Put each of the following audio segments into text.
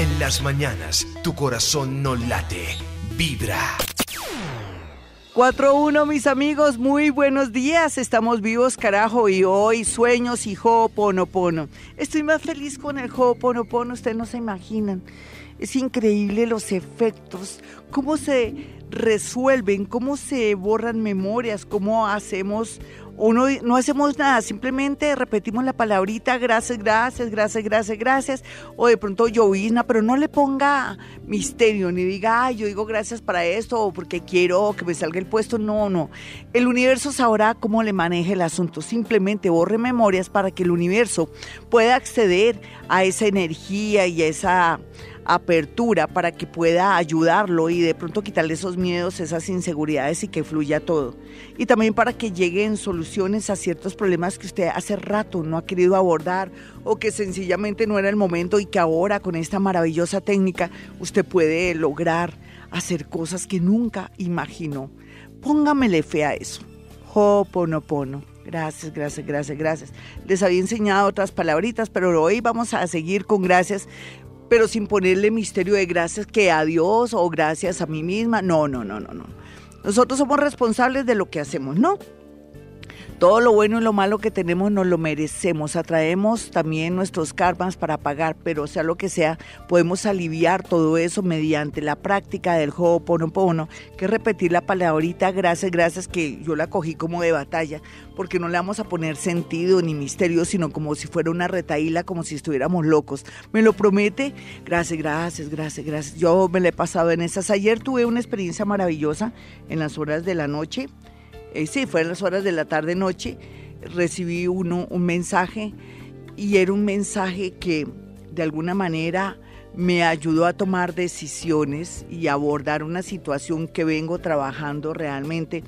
En las mañanas, tu corazón no late, vibra. 4-1, mis amigos, muy buenos días. Estamos vivos, carajo, y hoy sueños y Ho'oponopono. Estoy más feliz con el Ho'oponopono, ustedes no se imaginan. Es increíble los efectos, cómo se resuelven, cómo se borran memorias, cómo hacemos uno no hacemos nada, simplemente repetimos la palabrita gracias, gracias, gracias, gracias, gracias, o de pronto llovizna, pero no le ponga misterio, ni diga, ay, yo digo gracias para esto, o porque quiero que me salga el puesto, no, no. El universo sabrá cómo le maneje el asunto, simplemente borre memorias para que el universo pueda acceder a esa energía y a esa apertura para que pueda ayudarlo y de pronto quitarle esos miedos, esas inseguridades y que fluya todo. Y también para que lleguen soluciones a ciertos problemas que usted hace rato no ha querido abordar o que sencillamente no era el momento y que ahora con esta maravillosa técnica usted puede lograr hacer cosas que nunca imaginó. Póngamele fe a eso. Ho'oponopono. Gracias, gracias, gracias, gracias. Les había enseñado otras palabritas, pero hoy vamos a seguir con gracias pero sin ponerle misterio de gracias que a Dios o gracias a mí misma. No, no, no, no, no. Nosotros somos responsables de lo que hacemos, ¿no? Todo lo bueno y lo malo que tenemos nos lo merecemos. Atraemos también nuestros karmas para pagar, pero sea lo que sea, podemos aliviar todo eso mediante la práctica del Ho'oponopono, que repetir la palabrita gracias, gracias, que yo la cogí como de batalla, porque no le vamos a poner sentido ni misterio, sino como si fuera una retaíla, como si estuviéramos locos. ¿Me lo promete? Gracias, gracias, gracias, gracias. Yo me la he pasado en esas. Ayer tuve una experiencia maravillosa en las horas de la noche eh, sí, fue las horas de la tarde-noche, recibí uno, un mensaje y era un mensaje que de alguna manera me ayudó a tomar decisiones y abordar una situación que vengo trabajando realmente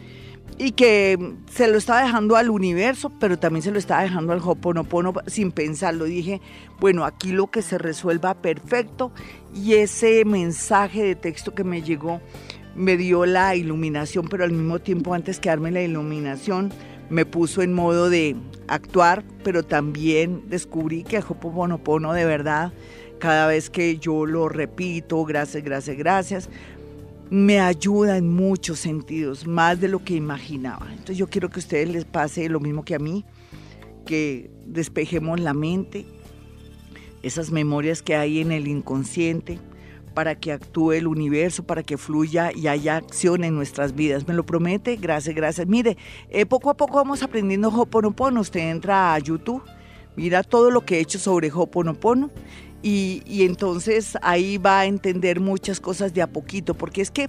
y que se lo estaba dejando al universo, pero también se lo estaba dejando al Hoponopono sin pensarlo. Dije, bueno, aquí lo que se resuelva perfecto y ese mensaje de texto que me llegó me dio la iluminación, pero al mismo tiempo antes que darme la iluminación me puso en modo de actuar, pero también descubrí que el Hoponopono de verdad, cada vez que yo lo repito, gracias, gracias, gracias, me ayuda en muchos sentidos, más de lo que imaginaba. Entonces yo quiero que a ustedes les pase lo mismo que a mí, que despejemos la mente, esas memorias que hay en el inconsciente, para que actúe el universo, para que fluya y haya acción en nuestras vidas. ¿Me lo promete? Gracias, gracias. Mire, eh, poco a poco vamos aprendiendo Hoponopono. Usted entra a YouTube, mira todo lo que he hecho sobre Hoponopono y, y entonces ahí va a entender muchas cosas de a poquito, porque es que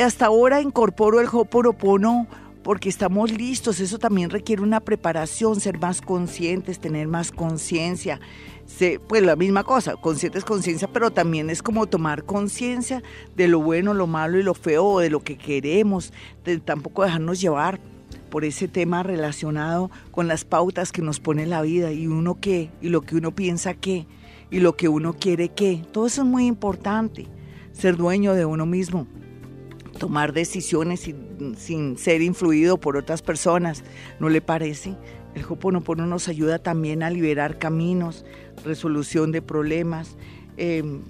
hasta ahora incorporo el Hoponopono porque estamos listos. Eso también requiere una preparación, ser más conscientes, tener más conciencia pues la misma cosa, consciente es conciencia, pero también es como tomar conciencia de lo bueno, lo malo y lo feo, de lo que queremos, tampoco dejarnos llevar por ese tema relacionado con las pautas que nos pone la vida y uno qué, y lo que uno piensa qué, y lo que uno quiere qué. Todo eso es muy importante, ser dueño de uno mismo, tomar decisiones sin, sin ser influido por otras personas, ¿no le parece? El Hoponopono nos ayuda también a liberar caminos, resolución de problemas. Em,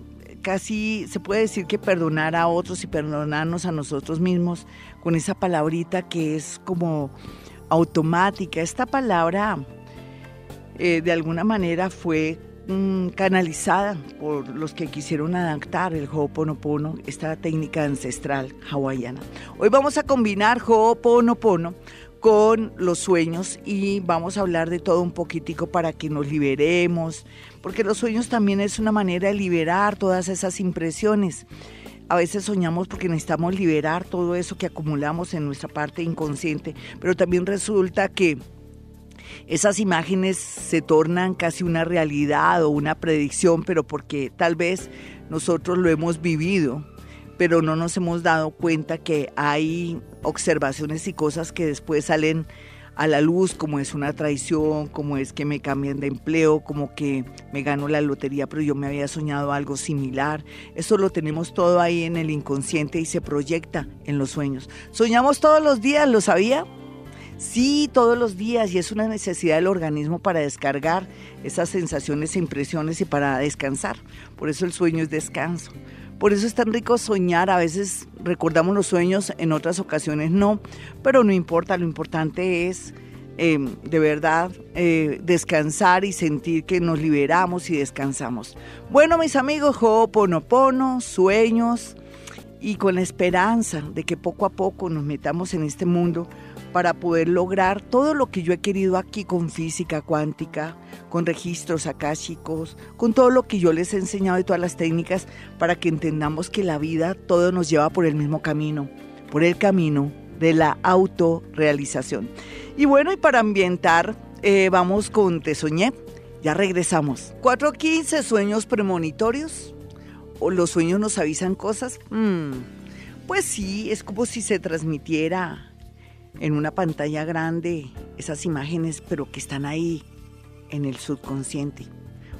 casi se puede decir que perdonar a otros y perdonarnos a nosotros mismos con esa palabrita que es como automática. Esta palabra eh, de alguna manera fue mm, canalizada por los que quisieron adaptar el Ho'oponopono, esta técnica ancestral hawaiana. Hoy vamos a combinar Ho'oponopono con los sueños y vamos a hablar de todo un poquitico para que nos liberemos, porque los sueños también es una manera de liberar todas esas impresiones. A veces soñamos porque necesitamos liberar todo eso que acumulamos en nuestra parte inconsciente, pero también resulta que esas imágenes se tornan casi una realidad o una predicción, pero porque tal vez nosotros lo hemos vivido pero no nos hemos dado cuenta que hay observaciones y cosas que después salen a la luz, como es una traición, como es que me cambian de empleo, como que me gano la lotería, pero yo me había soñado algo similar. Eso lo tenemos todo ahí en el inconsciente y se proyecta en los sueños. Soñamos todos los días, ¿lo sabía? Sí, todos los días y es una necesidad del organismo para descargar esas sensaciones e impresiones y para descansar. Por eso el sueño es descanso. Por eso es tan rico soñar. A veces recordamos los sueños, en otras ocasiones no, pero no importa. Lo importante es em, de verdad eh, descansar y sentir que nos liberamos y descansamos. Bueno, mis amigos, Ho'oponopono, sueños y con la esperanza de que poco a poco nos metamos en este mundo para poder lograr todo lo que yo he querido aquí con física cuántica, con registros akáshicos, con todo lo que yo les he enseñado y todas las técnicas para que entendamos que la vida todo nos lleva por el mismo camino, por el camino de la autorrealización. Y bueno, y para ambientar, eh, vamos con Te Soñé. Ya regresamos. 4.15 sueños premonitorios. ¿O los sueños nos avisan cosas? Hmm, pues sí, es como si se transmitiera en una pantalla grande esas imágenes, pero que están ahí en el subconsciente.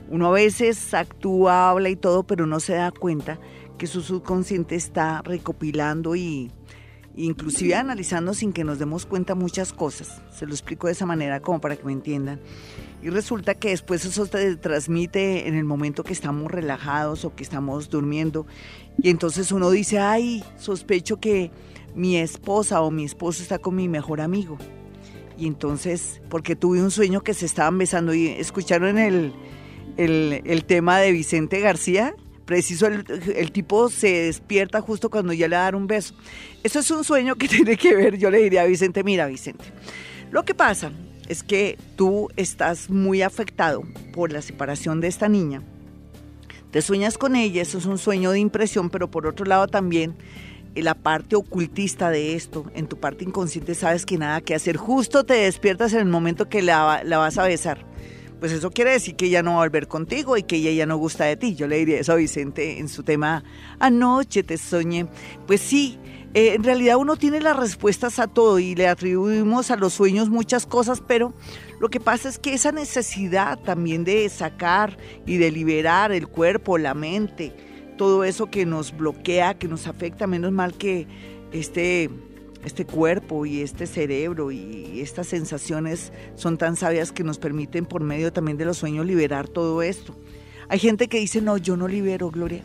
Uno a veces actúa, habla y todo, pero no se da cuenta que su subconsciente está recopilando y inclusive analizando sin que nos demos cuenta muchas cosas. Se lo explico de esa manera como para que me entiendan. Y resulta que después eso se transmite en el momento que estamos relajados o que estamos durmiendo. Y entonces uno dice, ay, sospecho que mi esposa o mi esposo está con mi mejor amigo. Y entonces, porque tuve un sueño que se estaban besando y escucharon el, el, tema de Vicente García, preciso el, el, tipo se despierta justo cuando ya le da un beso. Eso es un sueño que tiene que ver, yo le diría a Vicente, mira Vicente, lo que pasa es que tú estás muy afectado por la separación de esta niña. Te sueñas con ella, eso es un sueño de impresión, pero por otro lado también la parte ocultista de esto, en tu parte inconsciente sabes que nada que hacer, justo te despiertas en el momento que la, la vas a besar. Pues eso quiere decir que ella no va a volver contigo y que ella ya no gusta de ti. Yo le diría eso a Vicente en su tema Anoche te soñé. Pues sí, eh, en realidad uno tiene las respuestas a todo y le atribuimos a los sueños muchas cosas, pero lo que pasa es que esa necesidad también de sacar y de liberar el cuerpo, la mente, todo eso que nos bloquea, que nos afecta, menos mal que este, este cuerpo y este cerebro y estas sensaciones son tan sabias que nos permiten por medio también de los sueños liberar todo esto. Hay gente que dice, no, yo no libero, Gloria.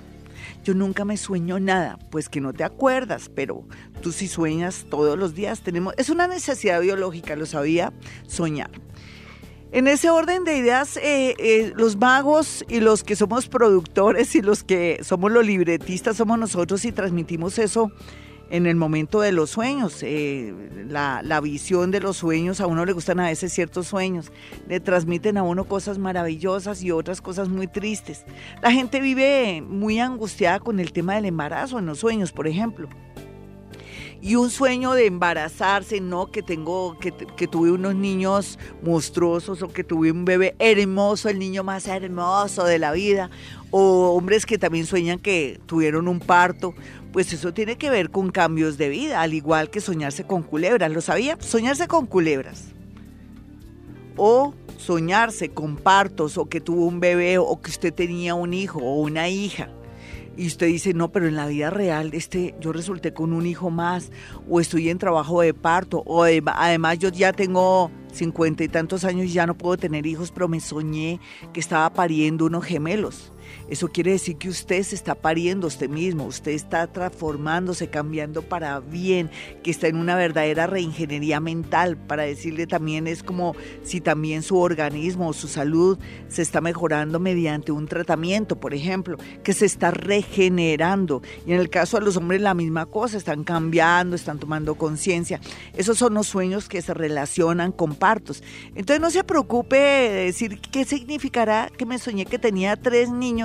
Yo nunca me sueño nada, pues que no te acuerdas, pero tú sí sueñas todos los días. Tenemos, es una necesidad biológica, lo sabía, soñar. En ese orden de ideas, eh, eh, los magos y los que somos productores y los que somos los libretistas somos nosotros y transmitimos eso en el momento de los sueños. Eh, la, la, visión de los sueños, a uno le gustan a veces ciertos sueños, le transmiten a uno cosas maravillosas y otras cosas muy tristes. La gente vive muy angustiada con el tema del embarazo en los sueños, por ejemplo y un sueño de embarazarse, no que tengo, que, que, tuve unos niños monstruosos o que tuve un bebé hermoso, el niño más hermoso de la vida, o hombres que también sueñan que tuvieron un parto, pues eso tiene que ver con cambios de vida, al igual que soñarse con culebras, ¿lo sabía? Soñarse con culebras. O soñarse con partos o que tuvo un bebé o que usted tenía un hijo o una hija y usted dice, no, pero en la vida real este, yo resulté con un hijo más, o estoy en trabajo de parto, o además yo ya tengo cincuenta y tantos años y ya no puedo tener hijos, pero me soñé que estaba pariendo unos gemelos. Eso quiere decir que usted se está pariendo usted mismo, usted está transformándose, cambiando para bien, que está en una verdadera reingeniería mental. Para decirle también es como si también su organismo o su salud se está mejorando mediante un tratamiento, por ejemplo, que se está regenerando. Y en el caso de los hombres la misma cosa, están cambiando, están tomando conciencia. Esos son los sueños que se relacionan con partos. Entonces no se preocupe de decir qué significará que me soñé que tenía tres niños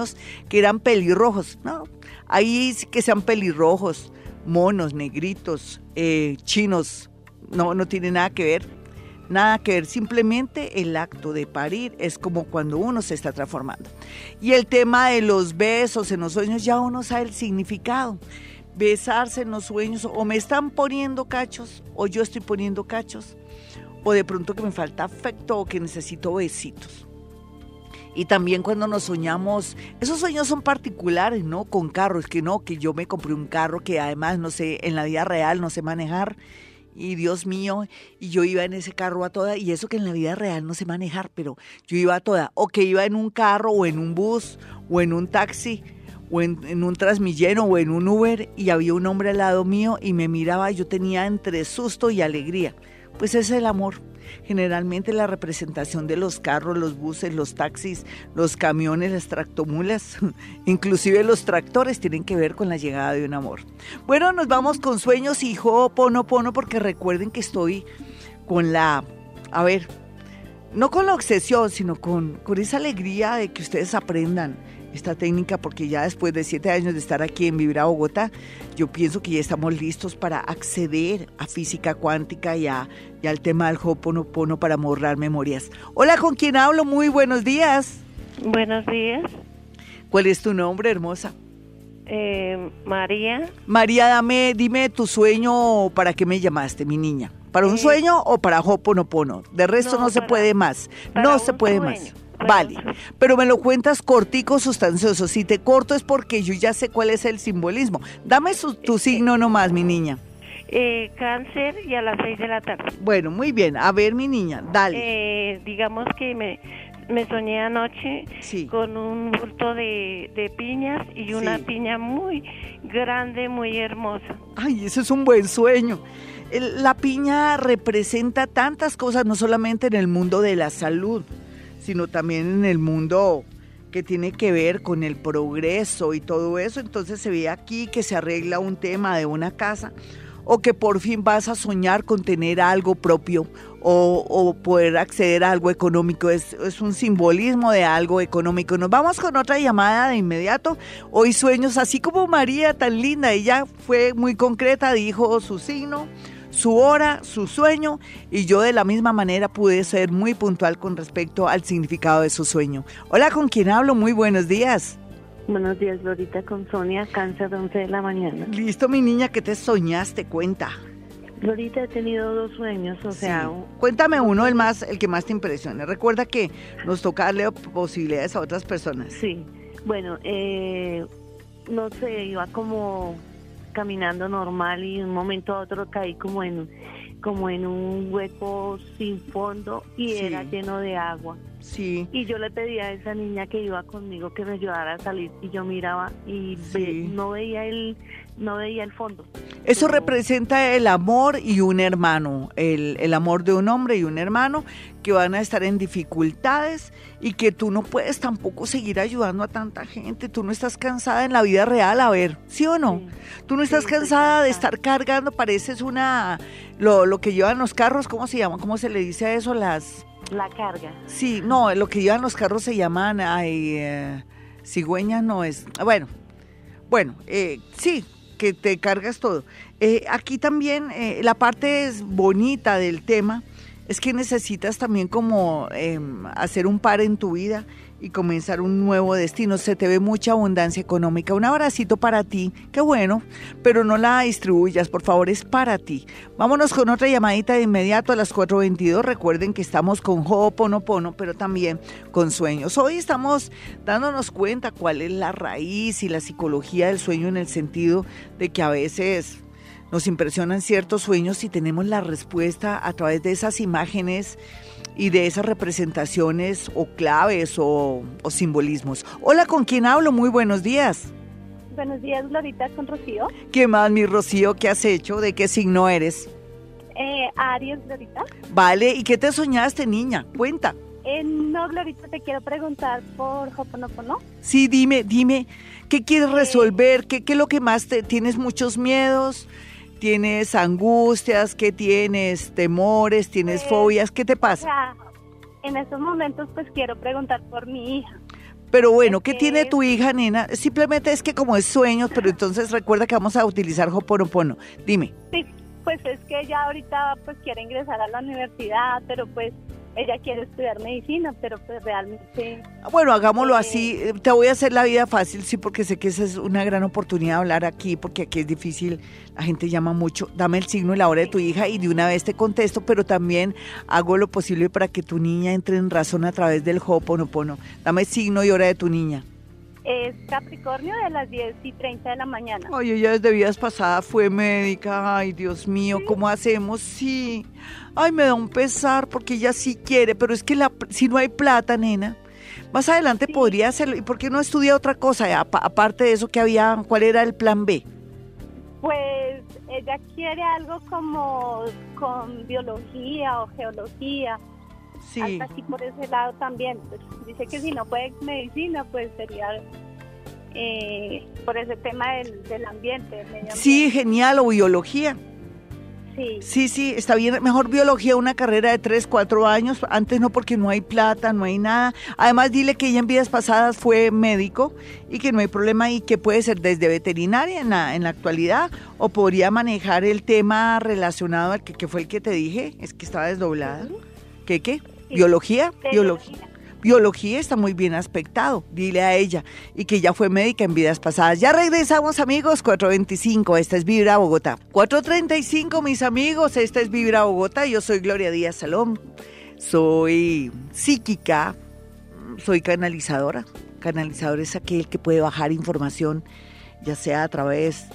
que eran pelirrojos. No, ahí que sean pelirrojos, monos, negritos, eh, chinos, no, no tiene nada que ver. Nada que ver, simplemente el acto de parir es como cuando uno se está transformando. Y el tema de los besos en los sueños, ya uno sabe el significado. Besarse en los sueños, o me están poniendo cachos, o yo estoy poniendo cachos, o de pronto que me falta afecto o que necesito besitos. Y también cuando nos soñamos, esos sueños son particulares, ¿no? Con carros, que no, que yo me compré un carro que además no sé, en la vida real no sé manejar y Dios mío, y yo iba en ese carro a toda, y eso que en la vida real no sé manejar, pero yo iba a toda, o que iba en un carro o en un bus o en un taxi o en, un transmilleno o en un Uber y había un hombre al lado mío y me miraba, yo tenía entre susto y alegría. Pues es el amor. Generalmente la representación de los carros, los buses, los taxis, los camiones, las tractomulas, inclusive los tractores tienen que ver con la llegada de un amor. Bueno, nos vamos con sueños y pono pono porque recuerden que estoy con la, a ver, no con la obsesión, sino con, con esa alegría de que ustedes aprendan esta técnica porque ya después de siete años de estar aquí en Vibra Bogotá, yo pienso que ya estamos listos para acceder a física cuántica y, al tema del Ho'oponopono para borrar memorias. Hola, ¿con quién hablo? Muy buenos días. Buenos días. ¿Cuál es tu nombre, hermosa? Eh, María. María, dame, dime tu sueño, ¿para qué me llamaste, mi niña? ¿Para un eh, sueño o para Ho'oponopono? De resto no, se puede más. No se puede más. Vale, pero me lo cuentas cortico, sustancioso. Si te corto es porque yo ya sé cuál es el simbolismo. Dame tu signo nomás, mi niña. Eh, cáncer y a las seis de la tarde. Bueno, muy bien. A ver, mi niña, dale. Eh, digamos que me, me soñé anoche con un bulto de, piñas y una piña muy grande, muy hermosa. Ay, ese es un buen sueño. La piña representa tantas cosas, no solamente en el mundo de la salud, sino también en el mundo que tiene que ver con el progreso y todo eso. Entonces se ve aquí que se arregla un tema de una casa o que por fin vas a soñar con tener algo propio o, poder acceder a algo económico. Es, es, un simbolismo de algo económico. Nos vamos con otra llamada de inmediato. Hoy sueños, así como María, tan linda, ella fue muy concreta, dijo su signo su hora, su sueño, y yo de la misma manera pude ser muy puntual con respecto al significado de su sueño. Hola, ¿con quién hablo? Muy buenos días. Buenos días, Glorita, con Sonia, cáncer de 11 de la mañana. Listo, mi niña, ¿qué te soñaste? Cuenta. Glorita, he tenido dos sueños, o sea... Cuéntame uno, el, más, el que más te impresione. Recuerda que nos toca darle posibilidades a otras personas. Sí, bueno, eh, no sé, iba como caminando normal y de un momento a otro caí como en como en un hueco sin fondo y era lleno de agua. Sí. Y yo le pedí a esa niña que iba conmigo que me ayudara a salir y yo miraba y no veía el no veía el fondo. Eso representa el amor y un hermano, el, el, amor de un hombre y un hermano que van a estar en dificultades y que tú no puedes tampoco seguir ayudando a tanta gente. Tú no estás cansada en la vida real, a ver, ¿sí o no? Tú no estás cansada de estar cargando, pareces una, lo, lo que llevan los carros, ¿cómo se llama? ¿Cómo se le dice a eso? Las... La carga. Sí, no, lo que llevan los carros se llaman, ay, eh, cigüeñas no es, bueno, bueno, eh, sí, que te cargas todo. Eh, aquí también eh, la parte es bonita del tema es que necesitas también como em, hacer un par en tu vida y comenzar un nuevo destino. Se te ve mucha abundancia económica. Un abracito para ti, qué bueno, pero no la distribuyas, por favor, es para ti. Vámonos con otra llamadita de inmediato a las 4.22. Recuerden que estamos con Ho'oponopono, pero también con sueños. Hoy estamos dándonos cuenta cuál es la raíz y la psicología del sueño en el sentido de que a veces nos impresionan ciertos sueños y tenemos la respuesta a través de esas imágenes y de esas representaciones o claves o, simbolismos. Hola, ¿con quién hablo? Muy buenos días. Buenos días, Glorita, con Rocío. ¿Qué más, mi Rocío? ¿Qué has hecho? ¿De qué signo eres? Eh, Aries, Glorita. Vale, ¿y qué te soñaste, niña? Cuenta. Eh, no, Glorita, te quiero preguntar por Hoponopono. Sí, dime, dime, ¿qué quieres eh, resolver? ¿Qué, ¿Qué, es lo que más te... ¿Tienes muchos miedos? ¿Tienes angustias? ¿Qué tienes? ¿Temores? ¿Tienes eh, fobias? ¿Qué te pasa? en estos momentos pues quiero preguntar por mi hija. Pero bueno, ¿qué tiene tu hija, nena? Simplemente es que como es sueños, pero entonces recuerda que vamos a utilizar Hoponopono. Dime. Sí, pues es que ella ahorita pues quiere ingresar a la universidad, pero pues ella quiere estudiar medicina, pero pues realmente... Bueno, hagámoslo así. Eh, te voy a hacer la vida fácil, sí, porque sé que esa es una gran oportunidad de hablar aquí, porque aquí es difícil, la gente llama mucho. Dame el signo y la hora de tu hija y de una vez te contesto, pero también hago lo posible para que tu niña entre en razón a través del Ho'oponopono. Dame el signo y hora de tu niña. Es Capricornio de las 10 y 30 de la mañana. Ay, ella desde vidas pasadas fue médica. Ay, Dios mío, ¿cómo hacemos? Sí. Ay, me da un pesar porque ella sí quiere, pero es que la, si no hay plata, nena, más adelante podría hacerlo. ¿Y por qué no estudia otra cosa? Aparte de eso que había, ¿cuál era el plan B? Pues ella quiere algo como con biología o geología. Sí. así por ese lado también. Dice que si no puede medicina, pues sería eh, por ese tema del, del ambiente, Sí, genial, o biología. Sí. sí, está bien. Mejor biología, una carrera de 3, 4 años. Antes no, porque no hay plata, no hay nada. Además, dile que ella en vidas pasadas fue médico y que no hay problema y que puede ser desde veterinaria en la, en la actualidad o podría manejar el tema relacionado al que, que fue el que te dije, es que estaba desdoblada. ¿Qué, qué? ¿Biología? Biología biología está muy bien aspectado, dile a ella, y que ya fue médica en vidas pasadas. Ya regresamos amigos, 425, esta es Vibra Bogotá. 435 mis amigos, esta es Vibra Bogotá, yo soy Gloria Díaz Salón, soy psíquica, soy canalizadora. Canalizador es aquel que puede bajar información, ya sea a través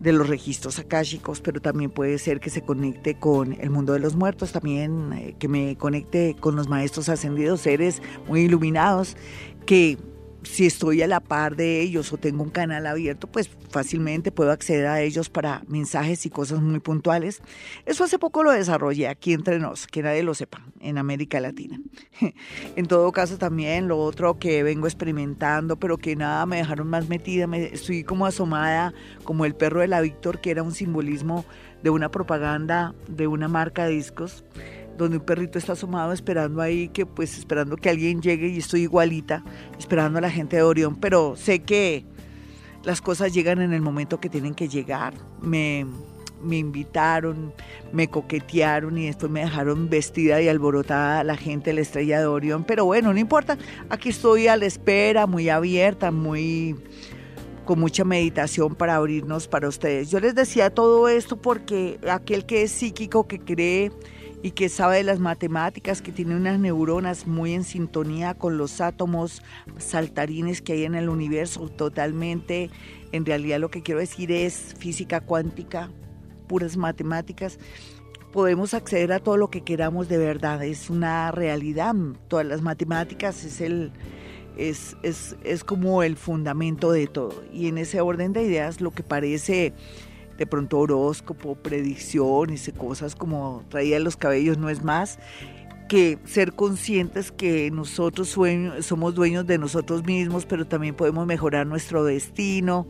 de los registros akáshicos, pero también puede ser que se conecte con el mundo de los muertos, también eh, que me conecte con los maestros ascendidos, seres muy iluminados, que si estoy a la par de ellos o tengo un canal abierto, pues fácilmente puedo acceder a ellos para mensajes y cosas muy puntuales. Eso hace poco lo desarrollé aquí entre nos, que nadie lo sepa, en América Latina. en todo caso también lo otro que vengo experimentando, pero que nada me dejaron más metida, me, estoy como asomada como el perro de la Víctor, que era un simbolismo de una propaganda de una marca de discos donde un perrito está asomado esperando ahí, que pues esperando que alguien llegue y estoy igualita, esperando a la gente de Orión, pero sé que las cosas llegan en el momento que tienen que llegar. Me, me invitaron, me coquetearon y después me dejaron vestida y alborotada la gente la estrella de Orión, pero bueno, no importa, aquí estoy a la espera, muy abierta, muy con mucha meditación para abrirnos para ustedes. Yo les decía todo esto porque aquel que es psíquico, que cree y que sabe de las matemáticas, que tiene unas neuronas muy en sintonía con los átomos saltarines que hay en el universo, totalmente, en realidad lo que quiero decir es física cuántica, puras matemáticas, podemos acceder a todo lo que queramos de verdad, es una realidad, todas las matemáticas es el... Es, es, es como el fundamento de todo. Y en ese orden de ideas, lo que parece de pronto horóscopo, predicciones y cosas como traía los cabellos no es más que ser conscientes que nosotros somos dueños de nosotros mismos, pero también podemos mejorar nuestro destino,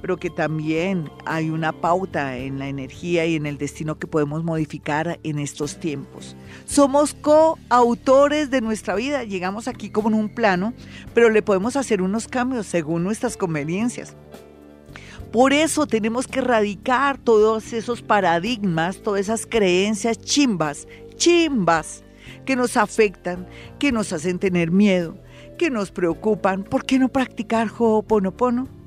pero que también hay una pauta en la energía y en el destino que podemos modificar en estos tiempos. Somos coautores de nuestra vida, llegamos aquí como en un plano, pero le podemos hacer unos cambios según nuestras conveniencias. Por eso tenemos que erradicar todos esos paradigmas, todas esas creencias chimbas, chimbas, que nos afectan, que nos hacen tener miedo, que nos preocupan. ¿Por qué no practicar Ho'oponopono?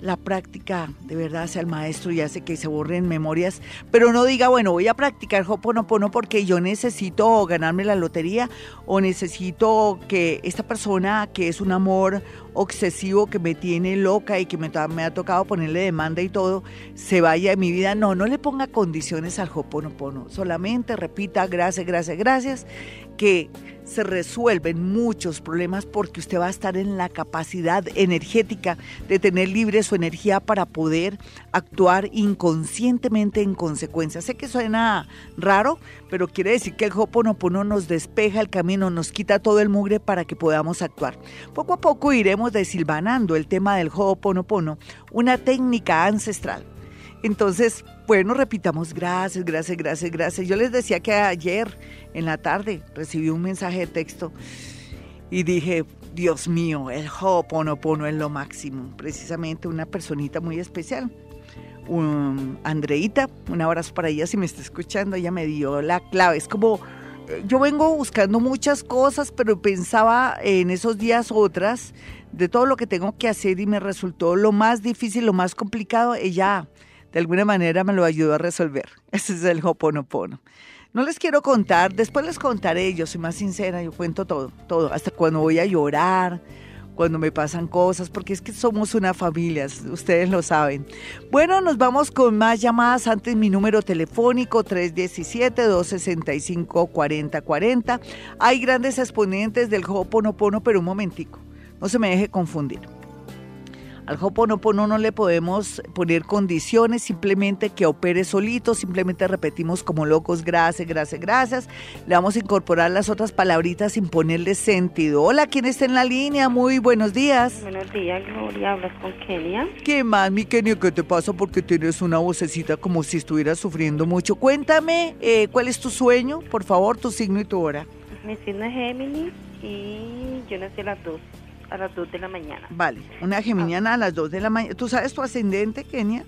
La práctica de verdad sea el maestro y hace que se borren memorias, pero no diga, bueno, voy a practicar Hoponopono porque yo necesito ganarme la lotería o necesito que esta persona que es un amor obsesivo que me tiene loca y que me, me ha tocado ponerle demanda y todo, se vaya de mi vida. No, no le ponga condiciones al Hoponopono, solamente repita gracias, gracias, gracias, que se resuelven muchos problemas porque usted va a estar en la capacidad energética de tener libre su energía para poder actuar inconscientemente en consecuencia. Sé que suena raro, pero quiere decir que el Hoponopono nos despeja el camino, nos quita todo el mugre para que podamos actuar. Poco a poco iremos desilvanando el tema del Hoponopono, una técnica ancestral. Entonces, bueno, repitamos gracias, gracias, gracias, gracias. Yo les decía que ayer en la tarde recibí un mensaje de texto y dije, Dios mío, el Ho'oponopono es lo máximo. Precisamente una personita muy especial, un, Andreita, un abrazo para ella si me está escuchando, ella me dio la clave. Es como, yo vengo buscando muchas cosas, pero pensaba en esos días otras de todo lo que tengo que hacer y me resultó lo más difícil, lo más complicado. Ella de alguna manera me lo ayudó a resolver. Ese es el Ho'oponopono. No les quiero contar, después les contaré, yo soy más sincera, yo cuento todo, todo, hasta cuando voy a llorar, cuando me pasan cosas, porque es que somos una familia, ustedes lo saben. Bueno, nos vamos con más llamadas. Antes mi número telefónico 317-265-4040. Hay grandes exponentes del Ho'oponopono, pero un momentico, no se me deje confundir. Al Hoponopono no le podemos poner condiciones, simplemente que opere solito, simplemente repetimos como locos, gracias, gracias, gracias. Le vamos a incorporar las otras palabritas sin ponerle sentido. Hola, ¿quién está en la línea? Muy buenos días. Buenos días, Gloria, hablas con Kenia. ¿Qué más, mi Kenia? ¿Qué te pasa? Porque tienes una vocecita como si estuvieras sufriendo mucho. Cuéntame, eh, ¿cuál es tu sueño? Por favor, tu signo y tu hora. Mi signo es Géminis y yo nací a las dos a las 2 de la mañana. Vale, una geminiana a las 2 de la mañana. ¿Tú sabes tu ascendente, Kenia?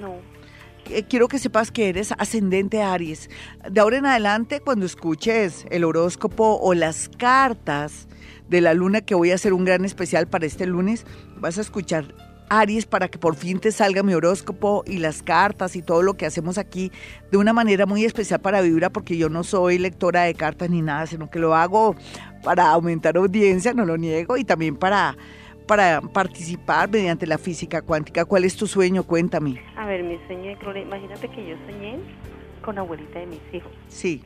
No. Eh, quiero que sepas que eres ascendente Aries. De ahora en adelante, cuando escuches el horóscopo o las cartas de la luna, que voy a hacer un gran especial para este lunes, vas a escuchar Aries para que por fin te salga mi horóscopo y las cartas y todo lo que hacemos aquí de una manera muy especial para Vibra, porque yo no soy lectora de cartas ni nada, sino que lo hago para aumentar audiencia, no lo niego, y también para, para participar mediante la física cuántica. ¿Cuál es tu sueño? Cuéntame. A ver, mi sueño, Gloria, imagínate que yo soñé con la abuelita de mis hijos. Sí.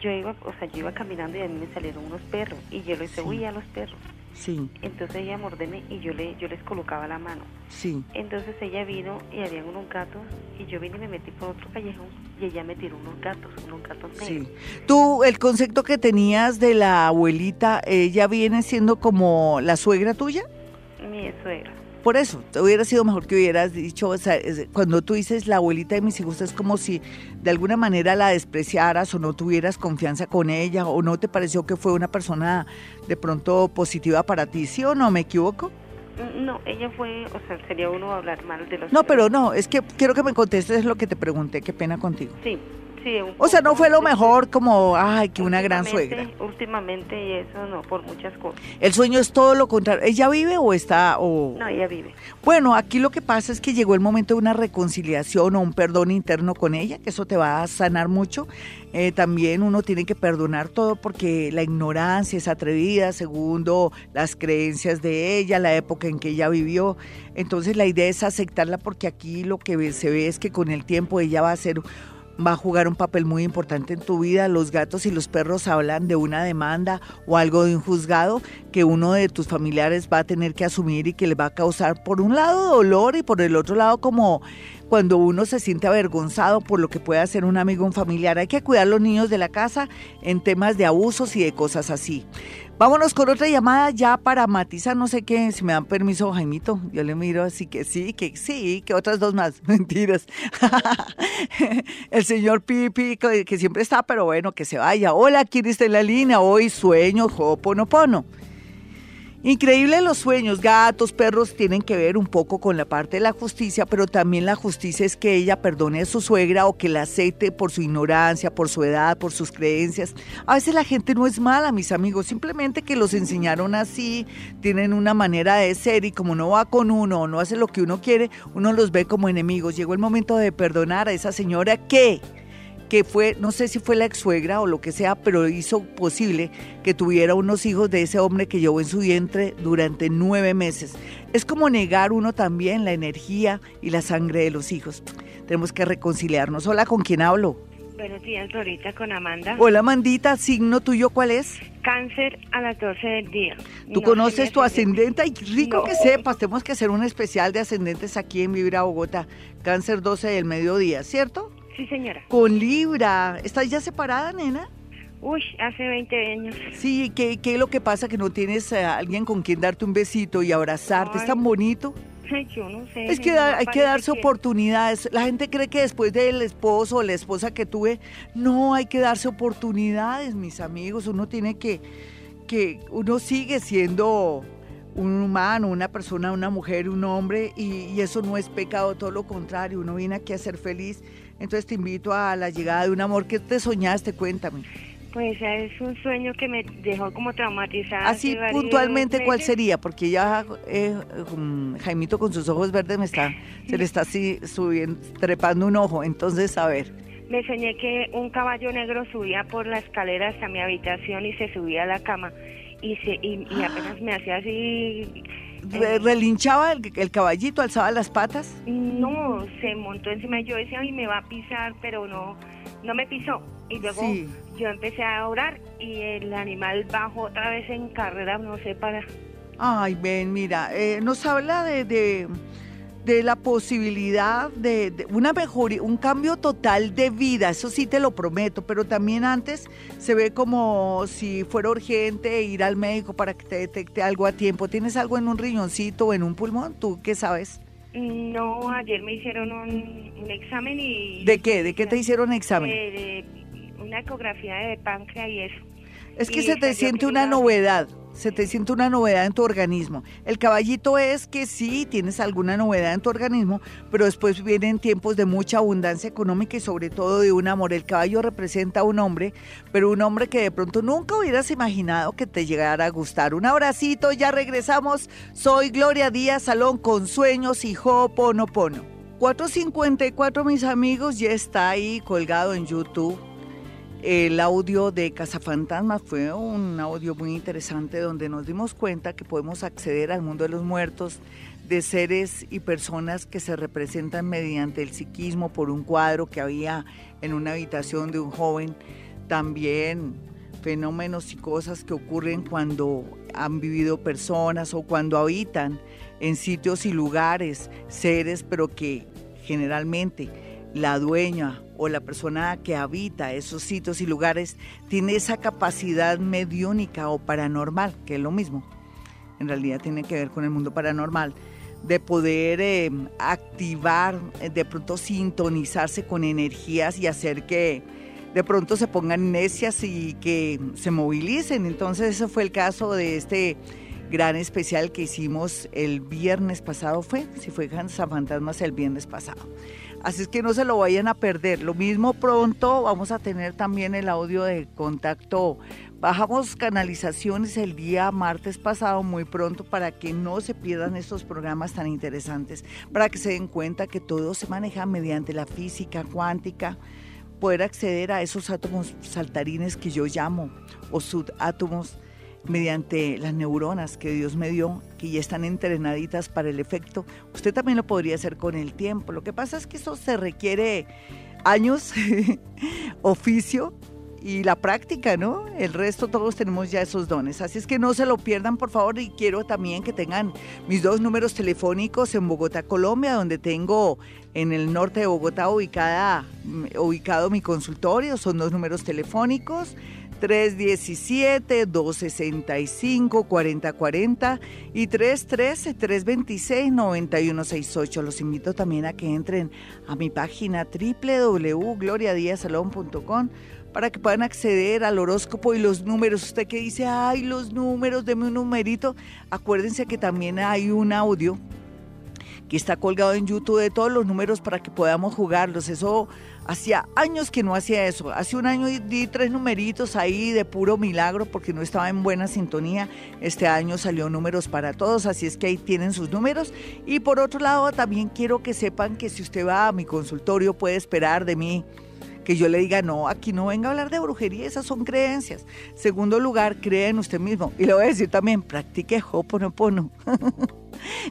Yo iba, o sea, yo iba caminando y a mí me salieron unos perros y yo les decía, a los perros. Sí. Entonces ella mordeme y yo le yo les colocaba la mano. Sí. Entonces ella vino y había unos gatos y yo vine y me metí por otro callejón y ella me tiró unos gatos, unos gatos negros. Sí. Tú, el concepto que tenías de la abuelita, ¿ella viene siendo como la suegra tuya? Mi suegra. Por eso, te hubiera sido mejor que hubieras dicho, o sea, cuando tú dices la abuelita de mis hijos, es como si de alguna manera la despreciaras o no tuvieras confianza con ella o no te pareció que fue una persona de pronto positiva para ti, ¿sí o no? ¿Me equivoco? Mm, no, ella fue, o sea, sería uno hablar mal de los... No, pero no, es que quiero que me contestes lo que te pregunté, qué pena contigo. Sí, o sea, no fue lo mejor como, ay, que una gran suegra. Últimamente y eso no, por muchas cosas. El sueño es todo lo contrario. ¿Ella vive o está? O... No, ella vive. Bueno, aquí lo que pasa es que llegó el momento de una reconciliación o un perdón interno con ella, que eso te va a sanar mucho. Eh, también uno tiene que perdonar todo porque la ignorancia es atrevida, segundo las creencias de ella, la época en que ella vivió. Entonces la idea es aceptarla porque aquí lo que se ve es que con el tiempo ella va a ser va a jugar un papel muy importante en tu vida. Los gatos y los perros hablan de una demanda o algo de un juzgado que uno de tus familiares va a tener que asumir y que le va a causar por un lado dolor y por el otro lado como cuando uno se siente avergonzado por lo que puede hacer un amigo o un familiar. Hay que cuidar a los niños de la casa en temas de abusos y de cosas así. Vámonos con otra llamada ya para matizar, no sé qué, si me dan permiso, Jaimito. Yo le miro así que sí, que sí, que otras dos más. Mentiras. El señor Pipi, que, siempre está, pero bueno, que se vaya. Hola, ¿quién está en la línea? Hoy sueño, Hoponopono. Increíble los sueños, gatos, perros tienen que ver un poco con la parte de la justicia, pero también la justicia es que ella perdone a su suegra o que la acepte por su ignorancia, por su edad, por sus creencias. A veces la gente no es mala, mis amigos, simplemente que los enseñaron así, tienen una manera de ser y como no va con uno o no hace lo que uno quiere, uno los ve como enemigos. Llegó el momento de perdonar a esa señora que que fue, no sé si fue la ex suegra o lo que sea, pero hizo posible que tuviera unos hijos de ese hombre que llevó en su vientre durante nueve meses. Es como negar uno también la energía y la sangre de los hijos. Tenemos que reconciliarnos. Hola, ¿con quién hablo? Buenos días, Dorita, con Amanda. Hola, Amandita, ¿signo tuyo cuál es? Cáncer a las 12 del día. ¿Tú conoces tu ascendente? Ay, rico que sepas, tenemos que hacer un especial de ascendentes aquí en Vibra Bogotá. Cáncer 12 del mediodía, ¿cierto? Sí, señora. Con Libra. ¿Estás ya separada, nena? Uy, hace 20 años. Sí, ¿qué, qué es lo que pasa? Que no tienes a alguien con quien darte un besito y abrazarte. es tan bonito. Yo no sé. Es que hay que darse oportunidades. La gente cree que después del esposo o la esposa que tuve, no, hay que darse oportunidades, mis amigos. Uno tiene que, que uno sigue siendo un humano, una persona, una mujer, un hombre, y, y, eso no es pecado, todo lo contrario, uno viene aquí a ser feliz entonces te invito a la llegada de un amor. ¿Qué te soñaste? Cuéntame. Pues es un sueño que me dejó como traumatizada. Así puntualmente, ¿cuál sería? Porque ya eh, Jaimito con sus ojos verdes me está, se le está así subiendo, trepando un ojo. Entonces, a ver. Me soñé que un caballo negro subía por la escalera hasta mi habitación y se subía a la cama y, se, y, apenas me hacía así... ¿Relinchaba el, caballito, alzaba las patas? No, se montó encima. Yo decía, ay, me va a pisar, pero no, no me pisó. Y luego yo empecé a orar y el animal bajó otra vez en carrera, no sé para... Ay, ven, mira, eh, nos habla de, de, la posibilidad de, una mejoría, un cambio total de vida, eso sí te lo prometo, pero también antes se ve como si fuera urgente ir al médico para que te detecte algo a tiempo. ¿Tienes algo en un riñoncito o en un pulmón? ¿Tú qué sabes? No, ayer me hicieron un, examen y... ¿De qué? ¿De qué te hicieron examen? De, una ecografía de páncreas y eso. Es que se te siente una novedad se te siente una novedad en tu organismo. El caballito es que sí tienes alguna novedad en tu organismo, pero después vienen tiempos de mucha abundancia económica y sobre todo de un amor. El caballo representa a un hombre, pero un hombre que de pronto nunca hubieras imaginado que te llegara a gustar. Un abracito, ya regresamos. Soy Gloria Díaz Salón con sueños y Ho'oponopono. 454 mis amigos ya está ahí colgado en YouTube el audio de Cazafantasmas fue un audio muy interesante donde nos dimos cuenta que podemos acceder al mundo de los muertos, de seres y personas que se representan mediante el psiquismo por un cuadro que había en una habitación de un joven. También fenómenos y cosas que ocurren cuando han vivido personas o cuando habitan en sitios y lugares seres, pero que generalmente la dueña o la persona que habita esos sitios y lugares tiene esa capacidad mediúnica o paranormal, que es lo mismo, en realidad tiene que ver con el mundo paranormal, de poder eh, activar, eh, de pronto sintonizarse con energías y hacer que de pronto se pongan necias y que se movilicen. Entonces ese fue el caso de este gran especial que hicimos el viernes pasado, fue, si fue San Fantasmas el viernes pasado. Así es que no se lo vayan a perder. Lo mismo pronto vamos a tener también el audio de contacto. Bajamos canalizaciones el día martes pasado muy pronto para que no se pierdan estos programas tan interesantes, para que se den cuenta que todo se maneja mediante la física cuántica, poder acceder a esos átomos saltarines que yo llamo o subátomos mediante las neuronas que Dios me dio, que ya están entrenaditas para el efecto. Usted también lo podría hacer con el tiempo. Lo que pasa es que eso se requiere años, oficio y la práctica, ¿no? El resto todos tenemos ya esos dones. Así es que no se lo pierdan, por favor. Y quiero también que tengan mis dos números telefónicos en Bogotá, Colombia, donde tengo en el norte de Bogotá ubicada, ubicado mi consultorio. Son dos números telefónicos. 317-265-4040 y 313-326-9168. Los invito también a que entren a mi página www.gloriadiasalón.com para que puedan acceder al horóscopo y los números. Usted que dice, ay, los números, deme un numerito. Acuérdense que también hay un audio que está colgado en YouTube de todos los números para que podamos jugarlos. Eso hacía años que no hacía eso. Hace un año di tres numeritos ahí de puro milagro porque no estaba en buena sintonía. Este año salió números para todos, así es que ahí tienen sus números. Y por otro lado, también quiero que sepan que si usted va a mi consultorio puede esperar de mí que yo le diga, no, aquí no venga a hablar de brujería, esas son creencias. Segundo lugar, cree en usted mismo. Y le voy a decir también, practique Hoponopono.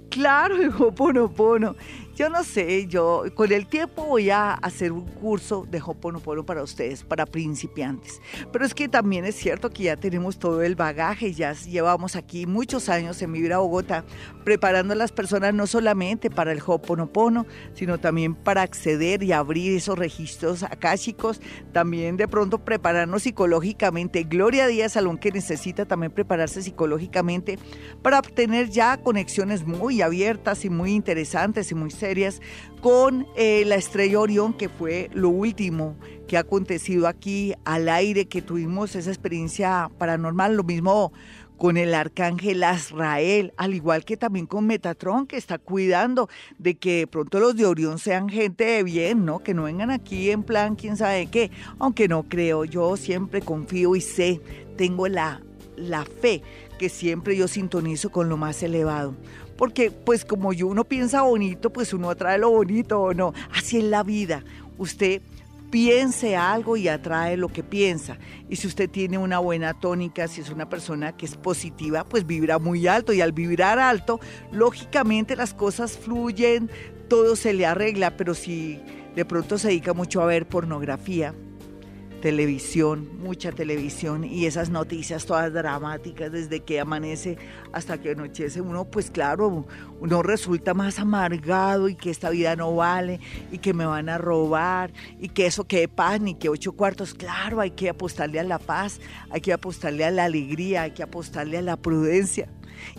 claro, el Hoponopono. Yo no sé, yo con el tiempo voy a hacer un curso de Hoponopono para ustedes, para principiantes. Pero es que también es cierto que ya tenemos todo el bagaje, ya llevamos aquí muchos años en vivir a Bogotá, preparando a las personas no solamente para el Hoponopono, sino también para acceder y abrir esos registros akáshicos, también de pronto prepararnos psicológicamente. Gloria Díaz Salón que necesita también prepararse psicológicamente para obtener ya conexiones muy abiertas y muy interesantes y muy serias con eh, la estrella Orión, que fue lo último que ha acontecido aquí al aire, que tuvimos esa experiencia paranormal, lo mismo con el arcángel Azrael, al igual que también con Metatron, que está cuidando de que pronto los de Orión sean gente de bien, ¿no? Que no vengan aquí en plan quién sabe qué, aunque no creo, yo siempre confío y sé, tengo la, la fe que siempre yo sintonizo con lo más elevado porque pues como uno piensa bonito, pues uno atrae lo bonito o no. Así es la vida. Usted piense algo y atrae lo que piensa. Y si usted tiene una buena tónica, si es una persona que es positiva, pues vibra muy alto. Y al vibrar alto, lógicamente las cosas fluyen, todo se le arregla. Pero si de pronto se dedica mucho a ver pornografía, televisión, mucha televisión y esas noticias todas dramáticas desde que amanece hasta que anochece, uno pues claro, uno resulta más amargado y que esta vida no vale y que me van a robar y que eso que paz ni que ocho cuartos, claro, hay que apostarle a la paz, hay que apostarle a la alegría, hay que apostarle a la prudencia.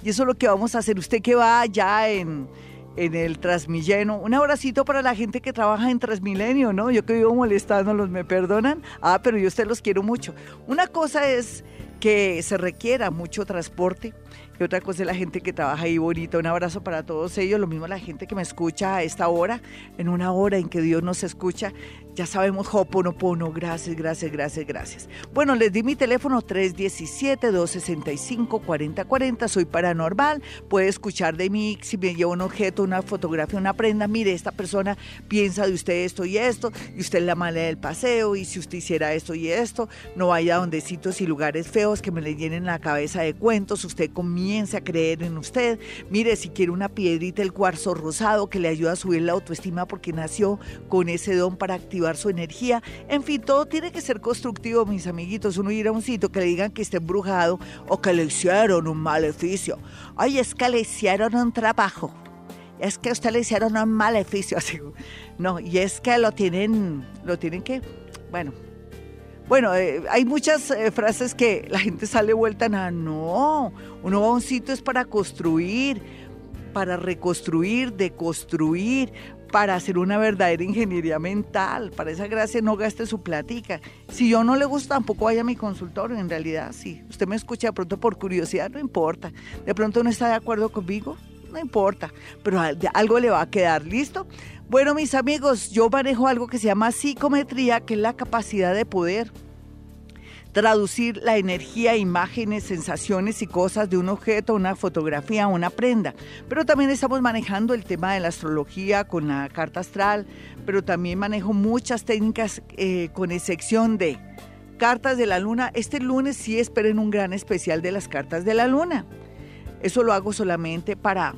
Y eso es lo que vamos a hacer. Usted que va allá en en el Transmilleno. Un abracito para la gente que trabaja en Transmilenio, ¿no? Yo que vivo molestándolos, ¿me perdonan? Ah, pero yo usted los quiero mucho. Una cosa es que se requiera mucho transporte y otra cosa es la gente que trabaja ahí bonita. Un abrazo para todos ellos. Lo mismo la gente que me escucha a esta hora, en una hora en que Dios nos escucha. Ya sabemos, Hoponopono, gracias, gracias, gracias, gracias. Bueno, les di mi teléfono 317-265-4040, soy paranormal, puede escuchar de mí si me lleva un objeto, una fotografía, una prenda, mire, esta persona piensa de usted esto y esto, y usted es la mala del paseo, y si usted hiciera esto y esto, no vaya a dondecitos y lugares feos que me le llenen la cabeza de cuentos, usted comience a creer en usted, mire, si quiere una piedrita, el cuarzo rosado que le ayuda a subir la autoestima porque nació con ese don para activar su energía. En fin, todo tiene que ser constructivo, mis amiguitos. Uno ir a un sitio que le digan que está embrujado o que le hicieron un maleficio. Ay, es que le hicieron un trabajo. Es que usted le hicieron un maleficio. Así. No, y es que lo tienen, lo tienen que, bueno, bueno, eh, hay muchas eh, frases que la gente sale vuelta a no, uno va a un sitio es para construir, para reconstruir, deconstruir, para hacer una verdadera ingeniería mental. Para esa gracia no gaste su platica. Si yo no le gusta, tampoco vaya a mi consultorio, en realidad, sí. Usted me escucha de pronto por curiosidad, no importa. De pronto no está de acuerdo conmigo, no importa. Pero algo le va a quedar, ¿listo? Bueno, mis amigos, yo manejo algo que se llama psicometría, que es la capacidad de poder traducir la energía, imágenes, sensaciones y cosas de un objeto, una fotografía, una prenda. Pero también estamos manejando el tema de la astrología con la carta astral, pero también manejo muchas técnicas eh, con excepción de cartas de la luna. Este lunes sí esperen un gran especial de las cartas de la luna. Eso lo hago solamente para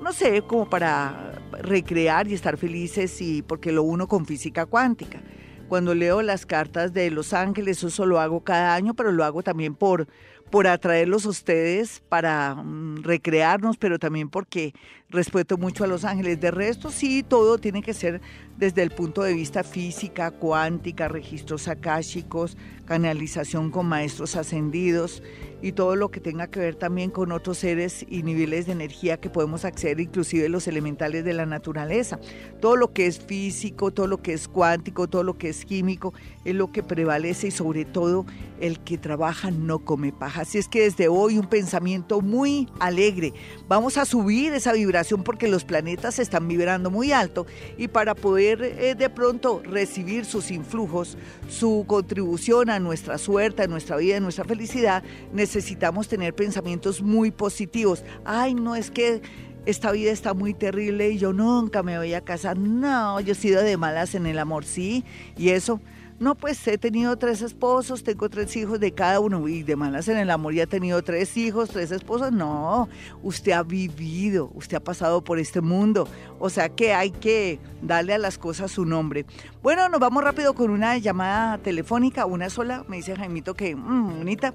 no sé, como para recrear y estar felices y porque lo uno con física cuántica cuando leo las cartas de Los Ángeles, eso lo hago cada año, pero lo hago también por, por atraerlos a ustedes, para mm, recrearnos, pero también porque respeto mucho a Los Ángeles. De resto, sí, todo tiene que ser desde el punto de vista física, cuántica, registros akáshicos, canalización con maestros ascendidos y todo lo que tenga que ver también con otros seres y niveles de energía que podemos acceder, inclusive los elementales de la naturaleza. Todo lo que es físico, todo lo que es cuántico, todo lo que es químico, es lo que prevalece y sobre todo el que trabaja no come paja. Así es que desde hoy un pensamiento muy alegre. Vamos a subir esa vibración porque los planetas están vibrando muy alto y para poder eh, de pronto recibir sus influjos, su contribución a nuestra suerte, a nuestra vida, a nuestra felicidad, necesitamos tener pensamientos muy positivos. Ay, no es que esta vida está muy terrible y yo nunca me voy a casar. No, yo he sido de malas en el amor, sí. Y eso, no, pues he tenido tres esposos, tengo tres hijos de cada uno y de malas en el amor ya he tenido tres hijos, tres esposos. No, usted ha vivido, usted ha pasado por este mundo. O sea que hay que darle a las cosas su nombre. Bueno, nos vamos rápido con una llamada telefónica, una sola. Me dice Jaimito que, mmm, bonita.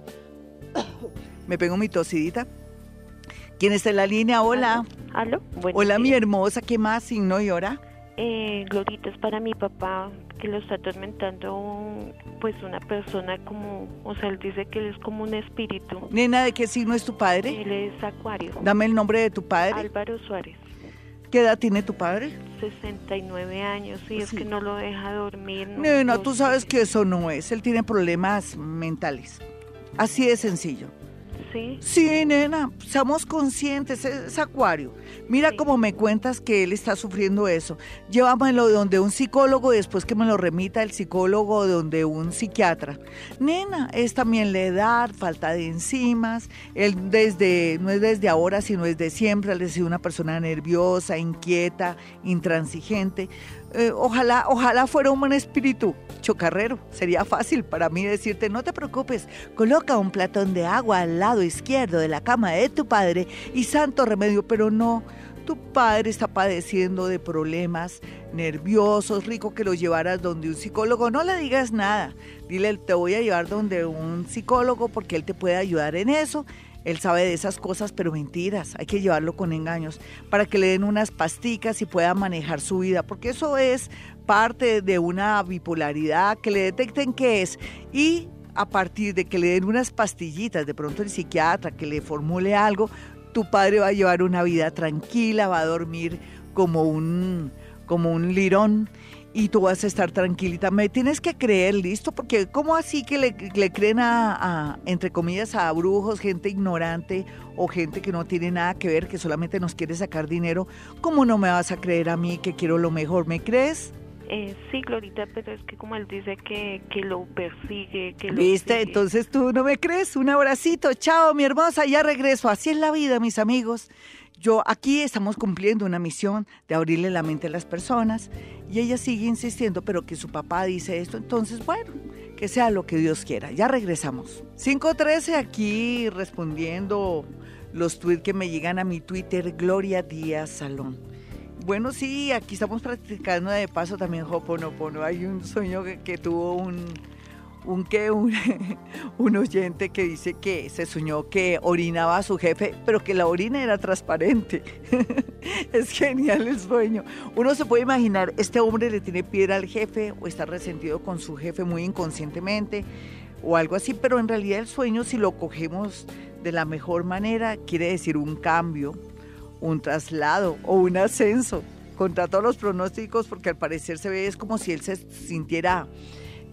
Me pego mi tosidita. ¿Quién está en la línea? Hola. ¿Aló? Hola, mi hermosa. ¿Qué más signo y hora? Eh, Glorita es para mi papá que lo está atormentando pues una persona como, o sea, él dice que él es como un espíritu. Nena, ¿de qué signo es tu padre? Él es acuario. Dame el nombre de tu padre. Álvaro Suárez. ¿Qué edad tiene tu padre? 69 años, y es que no lo deja dormir. Nena, tú sabes que eso no es, él tiene problemas mentales. Así de sencillo. Sí. Sí, nena, seamos conscientes, es, acuario. Mira cómo me cuentas que él está sufriendo eso. Llévamelo donde un psicólogo después que me lo remita el psicólogo donde un psiquiatra. Nena, es también la edad, falta de enzimas. Él desde, no es desde ahora, sino desde siempre. Él es una persona nerviosa, inquieta, intransigente. Eh, ojalá, ojalá fuera un buen espíritu chocarrero. Sería fácil para mí decirte, no te preocupes, coloca un platón de agua al lado izquierdo de la cama de tu padre y santo remedio, pero no. Tu padre está padeciendo de problemas nerviosos, rico que lo llevaras donde un psicólogo. No le digas nada. Dile, te voy a llevar donde un psicólogo porque él te puede ayudar en eso él sabe de esas cosas, pero mentiras. Hay que llevarlo con engaños para que le den unas pasticas y pueda manejar su vida, porque eso es parte de una bipolaridad, que le detecten qué es. Y a partir de que le den unas pastillitas, de pronto el psiquiatra que le formule algo, tu padre va a llevar una vida tranquila, va a dormir como un, como un lirón y tú vas a estar tranquilita. Me tienes que creer, listo, porque ¿cómo así que le, creen a, entre comillas, a brujos, gente ignorante o gente que no tiene nada que ver, que solamente nos quiere sacar dinero? ¿Cómo no me vas a creer a mí que quiero lo mejor? ¿Me crees? Eh, sí, Glorita, pero es que como él dice que, que lo persigue, que lo ¿Viste? Entonces tú no me crees. Un abracito. Chao, mi hermosa. Ya regreso. Así es la vida, mis amigos. Yo aquí estamos cumpliendo una misión de abrirle la mente a las personas y ella sigue insistiendo, pero que su papá dice esto, entonces bueno, que sea lo que Dios quiera. Ya regresamos. 513 aquí respondiendo los tweets que me llegan a mi Twitter, Gloria Díaz Salón. Bueno, sí, aquí estamos practicando de paso también Hoponopono. Hay un sueño que tuvo un un que un, oyente que dice que se soñó que orinaba a su jefe, pero que la orina era transparente. es genial el sueño. Uno se puede imaginar, este hombre le tiene piedra al jefe o está resentido con su jefe muy inconscientemente o algo así, pero en realidad el sueño si lo cogemos de la mejor manera quiere decir un cambio, un traslado o un ascenso contra todos los pronósticos porque al parecer se ve es como si él se sintiera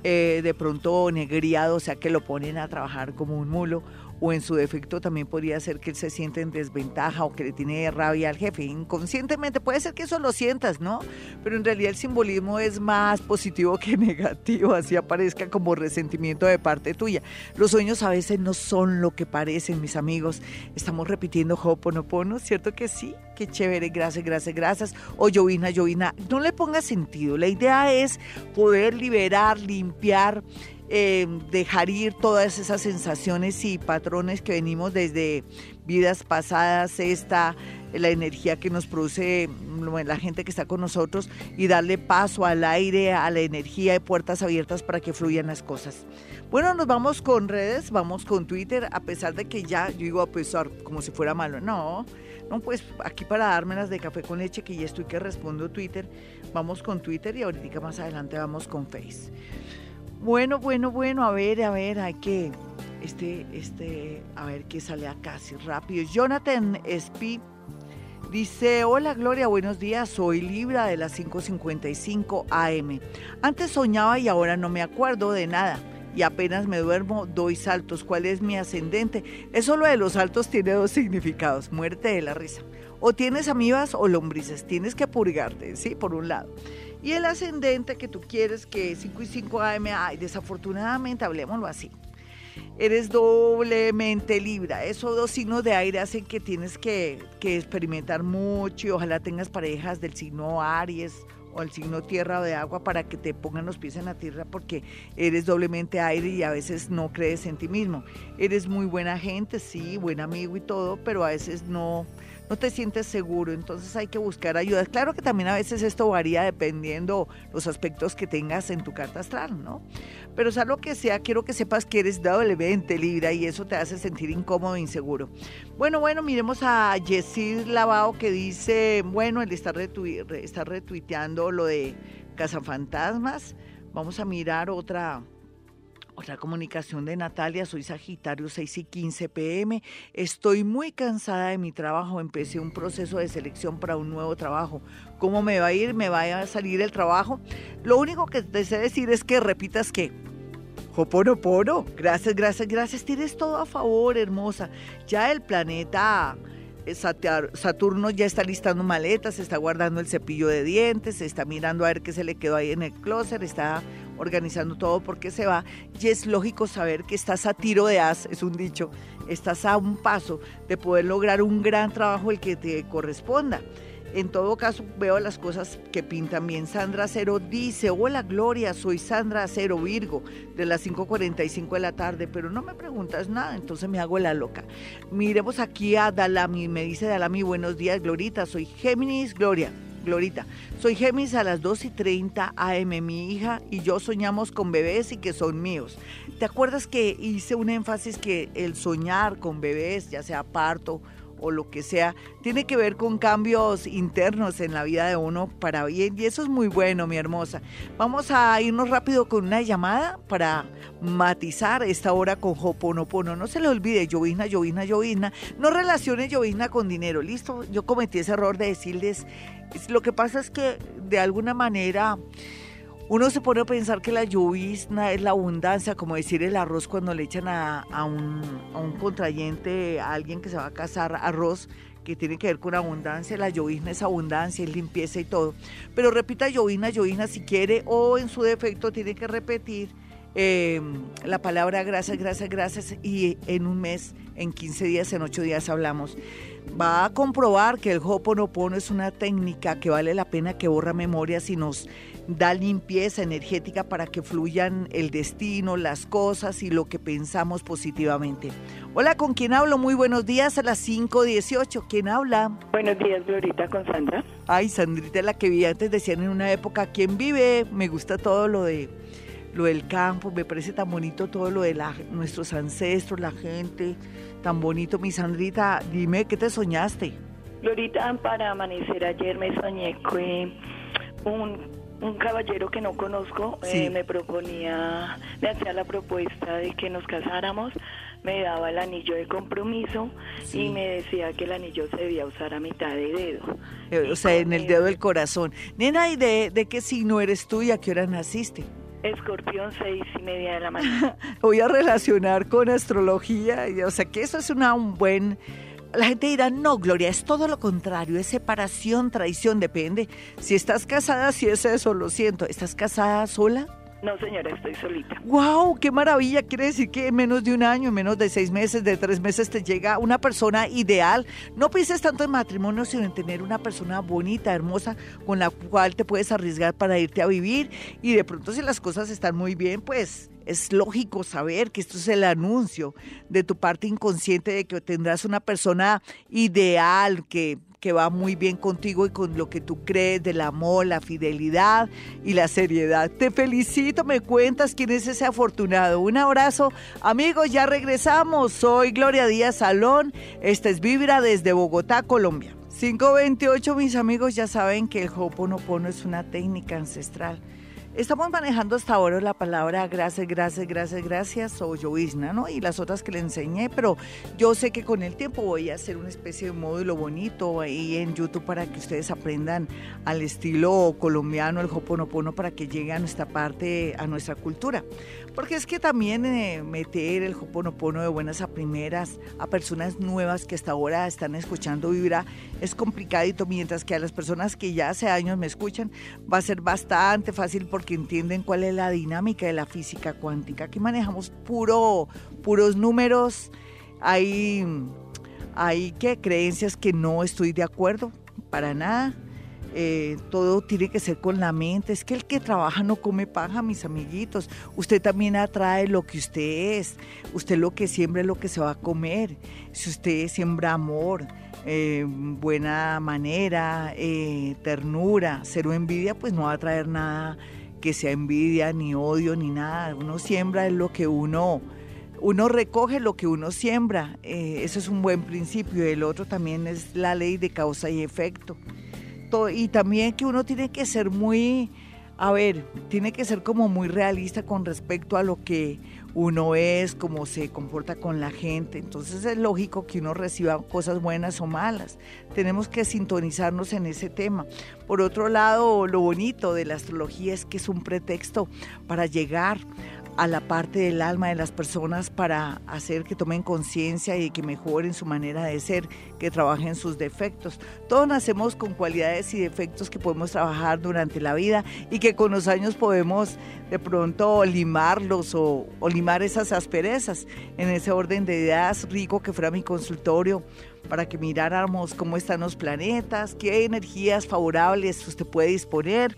eh, de pronto negriado, o sea que lo ponen a trabajar como un mulo, o en su defecto también podría ser que él se siente en desventaja o que le tiene rabia al jefe. Inconscientemente puede ser que eso lo sientas, ¿no? Pero en realidad el simbolismo es más positivo que negativo, así aparezca como resentimiento de parte tuya. Los sueños a veces no son lo que parecen, mis amigos. Estamos repitiendo Hoponopono, ¿cierto que sí? Qué chévere, gracias, gracias, gracias. O llovina, llovina. No le ponga sentido. La idea es poder liberar, limpiar eh, dejar ir todas esas sensaciones y patrones que venimos desde vidas pasadas, esta, la energía que nos produce la gente que está con nosotros y darle paso al aire, a la energía y puertas abiertas para que fluyan las cosas. Bueno, nos vamos con redes, vamos con Twitter, a pesar de que ya, yo digo a pesar, como si fuera malo, no, no, pues aquí para dármelas de café con leche, que ya estoy que respondo Twitter, vamos con Twitter y ahorita más adelante vamos con Face. Bueno, bueno, bueno, a ver, a ver, hay que, este, este, a ver qué sale acá, así rápido. Jonathan Spi dice, hola Gloria, buenos días, soy Libra de las 5.55 AM. Antes soñaba y ahora no me acuerdo de nada. Y apenas me duermo, doy saltos. ¿Cuál es mi ascendente? Eso lo de los saltos tiene dos significados, muerte de la risa. O tienes amibas o lombrices, tienes que purgarte, ¿sí? Por un lado. Y el ascendente que tú quieres que 5 y 5 AM, ay, desafortunadamente, hablemoslo así. Eres doblemente libra. Esos dos signos de aire hacen que tienes que, que experimentar mucho y ojalá tengas parejas del signo Aries o el signo tierra o de agua para que te pongan los pies en la tierra porque eres doblemente aire y a veces no crees en ti mismo. Eres muy buena gente, sí, buen amigo y todo, pero a veces no, no te sientes seguro, entonces hay que buscar ayuda. Claro que también a veces esto varía dependiendo los aspectos que tengas en tu carta astral, ¿no? Pero sea lo que sea, quiero que sepas que eres doblemente libre y eso te hace sentir incómodo e inseguro. Bueno, bueno, miremos a Yesid Lavao que dice, bueno, él está, está retuiteando lo de Cazafantasmas. Vamos a mirar otra otra comunicación de Natalia, soy Sagitario 6 y 15 pm. Estoy muy cansada de mi trabajo. Empecé un proceso de selección para un nuevo trabajo. ¿Cómo me va a ir? ¿Me va a salir el trabajo? Lo único que te sé decir es que repitas que Hoponopono. Gracias, gracias, gracias. Tienes todo a favor, hermosa. Ya el planeta Saturno ya está listando maletas, está guardando el cepillo de dientes, está mirando a ver qué se le quedó ahí en el closet, está organizando todo porque se va. Y es lógico saber que estás a tiro de as, es un dicho, estás a un paso de poder lograr un gran trabajo el que te corresponda. En todo caso veo las cosas que pintan bien. Sandra Cero dice, hola Gloria, soy Sandra Cero Virgo, de las 5.45 de la tarde, pero no me preguntas nada, entonces me hago la loca. Miremos aquí a Dalami, me dice Dalami, buenos días Glorita, soy Géminis Gloria. Glorita, soy Géminis a las 2 y 30 AM. Mi hija y yo soñamos con bebés y que son míos. ¿Te acuerdas que hice un énfasis que el soñar con bebés, ya sea parto o lo que sea, tiene que ver con cambios internos en la vida de uno para bien y eso es muy bueno, mi hermosa. Vamos a irnos rápido con una llamada para matizar esta hora con Hoponopono. No se le olvide, llovizna, llovizna, llovizna. No relacione llovizna con dinero, ¿listo? Yo cometí ese error de decirles, lo que pasa es que de alguna manera uno se pone a pensar que la llovizna es la abundancia, como decir el arroz cuando le echan a, un, contrayente, a alguien que se va a casar, arroz que tiene que ver con abundancia, la llovizna es abundancia, es limpieza y todo. Pero repita llovizna, llovizna si quiere o en su defecto tiene que repetir em, la palabra gracias, gracias, gracias y en un mes, en 15 días, en 8 días hablamos va a comprobar que el Hoponopono es una técnica que vale la pena que borra memorias y nos da limpieza energética para que fluyan el destino, las cosas y lo que pensamos positivamente. Hola, ¿con quién hablo? Muy buenos días a las 5.18. ¿Quién habla? Buenos días, Glorita, con Sandra. Ay, Sandrita, la que vi antes, decían en una época, ¿quién vive? Me gusta todo lo de lo del campo, me parece tan bonito todo lo de la, nuestros ancestros, la gente, tan bonito. Mi Sandrita, dime, ¿qué te soñaste? Glorita, para amanecer ayer me soñé que un un caballero que no conozco eh, me proponía, me hacía la propuesta de que nos casáramos, me daba el anillo de compromiso y me decía que el anillo se debía usar a mitad de dedo. Eh, o sea, en el dedo del corazón. Nena, ¿y de, de qué signo eres tú y a qué hora naciste? Escorpión, seis y media de la mañana. Voy a relacionar con astrología, o sea que eso es una, un buen la gente dirá, no, Gloria, es todo lo contrario, es separación, traición, depende. Si estás casada, si es eso, lo siento. ¿Estás casada sola? No, señora, estoy solita. ¡Wow! ¡Qué maravilla! Quiere decir que en menos de un año, en menos de seis meses, de tres meses, te llega una persona ideal. No pienses tanto en matrimonio, sino en tener una persona bonita, hermosa, con la cual te puedes arriesgar para irte a vivir. Y de pronto, si las cosas están muy bien, pues es lógico saber que esto es el anuncio de tu parte inconsciente de que tendrás una persona ideal que, que va muy bien contigo y con lo que tú crees del amor, la fidelidad y la seriedad. Te felicito, me cuentas quién es ese afortunado. Un abrazo, amigos, ya regresamos. Soy Gloria Díaz Salón. Esta es Vibra desde Bogotá, Colombia. 528, mis amigos, ya saben que el Hoponopono es una técnica ancestral Estamos manejando hasta ahora la palabra gracias, gracias, gracias, gracias o llovizna, ¿no? Y las otras que le enseñé, pero yo sé que con el tiempo voy a hacer una especie de módulo bonito ahí en YouTube para que ustedes aprendan al estilo colombiano, el hoponopono, para que llegue a nuestra parte, a nuestra cultura. Porque es que también eh, meter el Hoponopono de buenas a primeras a personas nuevas que hasta ahora están escuchando Vibra es complicadito, mientras que a las personas que ya hace años me escuchan va a ser bastante fácil porque entienden cuál es la dinámica de la física cuántica. Aquí manejamos puro, puros números, hay, hay que creencias que no estoy de acuerdo para nada eh, todo tiene que ser con la mente. Es que el que trabaja no come paja, mis amiguitos. Usted también atrae lo que usted es. Usted lo que siembra es lo que se va a comer. Si usted siembra amor, eh, buena manera, eh, ternura, cero envidia, pues no va a traer nada que sea envidia, ni odio, ni nada. Uno siembra es lo que uno uno recoge lo que uno siembra. eso es un buen principio. El otro también es la ley de causa y efecto y también que uno tiene que ser muy, a ver, tiene que ser como muy realista con respecto a lo que uno es, cómo se comporta con la gente. Entonces es lógico que uno reciba cosas buenas o malas. Tenemos que sintonizarnos en ese tema. Por otro lado, lo bonito de la astrología es que es un pretexto para llegar a la parte del alma de las personas para hacer que tomen conciencia y que mejoren su manera de ser, que trabajen sus defectos. Todos nacemos con cualidades y defectos que podemos trabajar durante la vida y que con los años podemos de pronto limarlos o, limar esas asperezas. En ese orden de ideas, rico que fuera mi consultorio para que miráramos cómo están los planetas, qué energías favorables usted puede disponer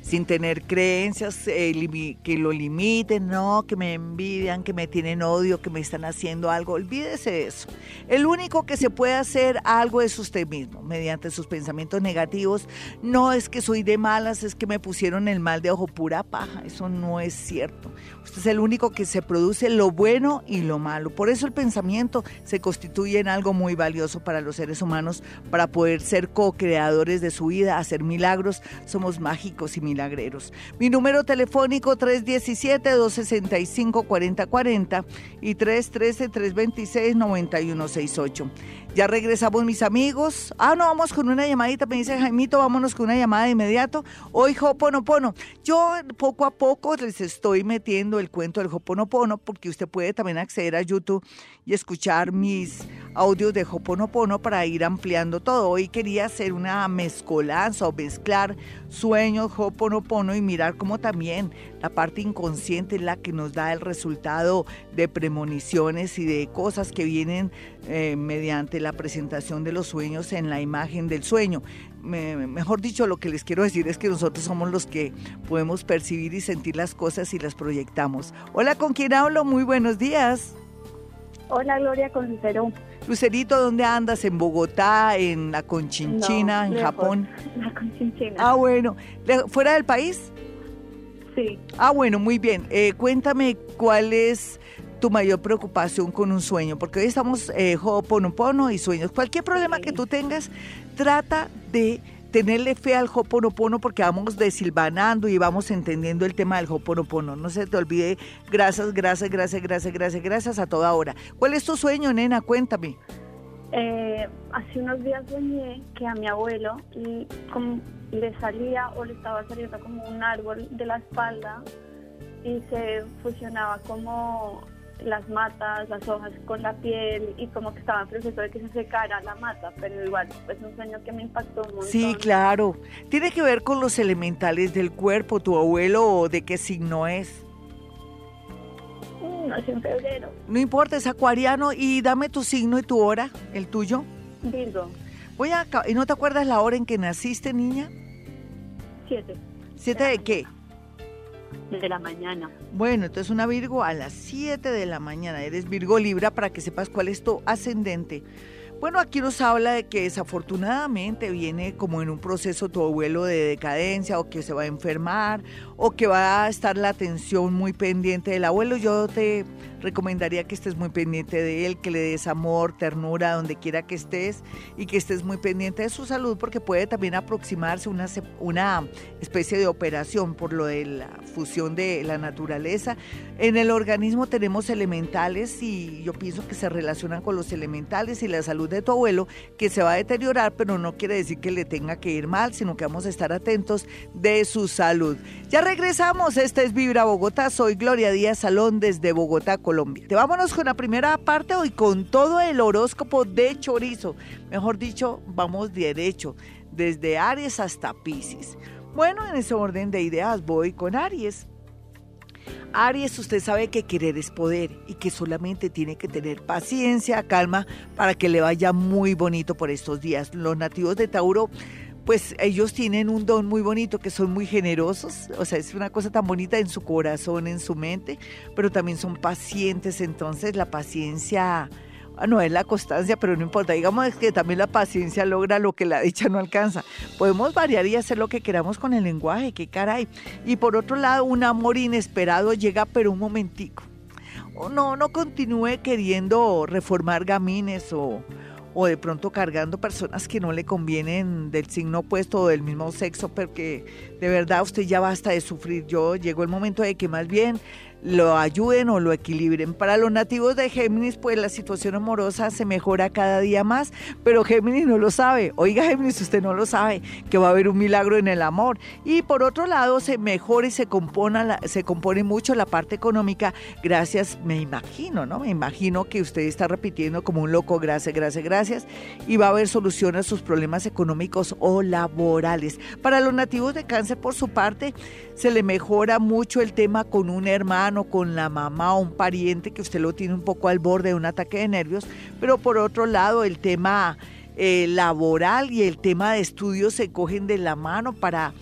sin tener creencias eh, que lo limiten, no, que me envidian, que me tienen odio, que me están haciendo algo. Olvídese de eso. El único que se puede hacer algo es usted mismo, mediante sus pensamientos negativos. No es que soy de malas, es que me pusieron el mal de ojo pura paja. Eso no es cierto. Usted es el único que se produce lo bueno y lo malo. Por eso el pensamiento se constituye en algo muy valioso para los seres humanos, para poder ser co-creadores de su vida, hacer milagros. Somos mágicos y milagreros. Mi número telefónico 317-265-4040 y 313-326-9168. Ya regresamos mis amigos. Ah, no, vamos con una llamadita, me dice Jaimito, vámonos con una llamada de inmediato. Hoy Hoponopono. Yo poco a poco les estoy metiendo el cuento del Hoponopono porque usted puede también acceder a YouTube y escuchar mis audios de Hoponopono para ir ampliando todo. Hoy quería hacer una mezcolanza o mezclar sueños Hoponopono y mirar cómo también la parte inconsciente es la que nos da el resultado de premoniciones y de cosas que vienen eh, mediante la presentación de los sueños en la imagen del sueño. mejor dicho, lo que les quiero decir es que nosotros somos los que podemos percibir y sentir las cosas y las proyectamos. Hola, ¿con quién hablo? Muy buenos días. Hola, Gloria, con Lucero. Lucerito, ¿dónde andas? ¿En Bogotá? ¿En la Conchinchina? ¿En Japón? La Conchinchina. Ah, bueno. ¿Fuera del país? Sí. Ah, bueno, muy bien. Eh, cuéntame cuál es tu mayor preocupación con un sueño, porque hoy estamos eh, Ho'oponopono y sueños. Cualquier problema que tú tengas, trata de tenerle fe al Ho'oponopono porque vamos desilvanando y vamos entendiendo el tema del Ho'oponopono. No se te olvide, gracias, gracias, gracias, gracias, gracias, gracias a toda hora. ¿Cuál es tu sueño, nena? Cuéntame. Eh, hace unos días soñé que a mi abuelo le salía o le estaba saliendo como un árbol de la espalda y se fusionaba como las matas, las hojas con la piel y como que estaba en proceso de que se secara la mata, pero igual es un sueño que me impactó mucho. Sí, claro. Tiene que ver con los elementales del cuerpo, tu abuelo, ¿de qué signo es? En febrero. No importa, es acuariano. Y dame tu signo y tu hora, el tuyo. Virgo. Voy a... ¿Y no te acuerdas la hora en que naciste, niña? Siete. ¿Siete de qué? de la mañana. Bueno, entonces una Virgo a las 7 de la mañana. Eres Virgo Libra para que sepas cuál es tu ascendente. Bueno, aquí nos habla de que desafortunadamente viene como en un proceso tu abuelo de decadencia o que se va a enfermar o que va a estar la atención muy pendiente del abuelo. Yo te recomendaría que estés muy pendiente de él, que le des amor, ternura donde quiera que estés y que estés muy pendiente de su salud porque puede también aproximarse una, una especie de operación por lo de la fusión de la naturaleza. En el organismo tenemos elementales y yo pienso que se relacionan con los elementales y la salud de tu abuelo que se va a deteriorar, pero no quiere decir que le tenga que ir mal, sino que vamos a estar atentos de su salud. Ya regresamos, este es Vibra Bogotá, soy Gloria Díaz Salón desde Bogotá, Colombia. Te vámonos con la primera parte hoy con todo el horóscopo de chorizo. Mejor dicho, vamos derecho, desde Aries hasta Pisces. Bueno, en ese orden de ideas voy con Aries. Aries, usted sabe que querer es poder y que solamente tiene que tener paciencia, calma, para que le vaya muy bonito por estos días. Los nativos de Tauro pues ellos tienen un don muy bonito, que son muy generosos, o sea, es una cosa tan bonita en su corazón, en su mente, pero también son pacientes, entonces la paciencia, ah, no es la constancia, pero no importa, digamos que también la paciencia logra lo que la dicha no alcanza. Podemos variar y hacer lo que queramos con el lenguaje, qué caray. Y por otro lado, un amor inesperado llega, pero un momentico. O no, no continúe queriendo reformar gamines o o de pronto cargando personas que no le convienen del signo opuesto o del mismo sexo, porque de verdad usted ya basta de sufrir. Yo llegó el momento de que más bien lo ayuden o lo equilibren. Para los nativos de Géminis, pues la situación amorosa se mejora cada día más, pero Géminis no lo sabe. Oiga, Géminis, usted no lo sabe, que va a haber un milagro en el amor. Y por otro lado, se mejora y se compone, se compone mucho la parte económica gracias, me imagino, ¿no? Me imagino que usted está repitiendo como un loco, gracias, gracias, gracias, y va a haber solución a sus problemas económicos o laborales. Para los nativos de cáncer, por su parte, se le mejora mucho el tema con un hermano, con la mamá o un pariente que usted lo tiene un poco al borde de un ataque de nervios, pero por otro lado el tema eh, laboral y el tema de estudios se cogen de la mano para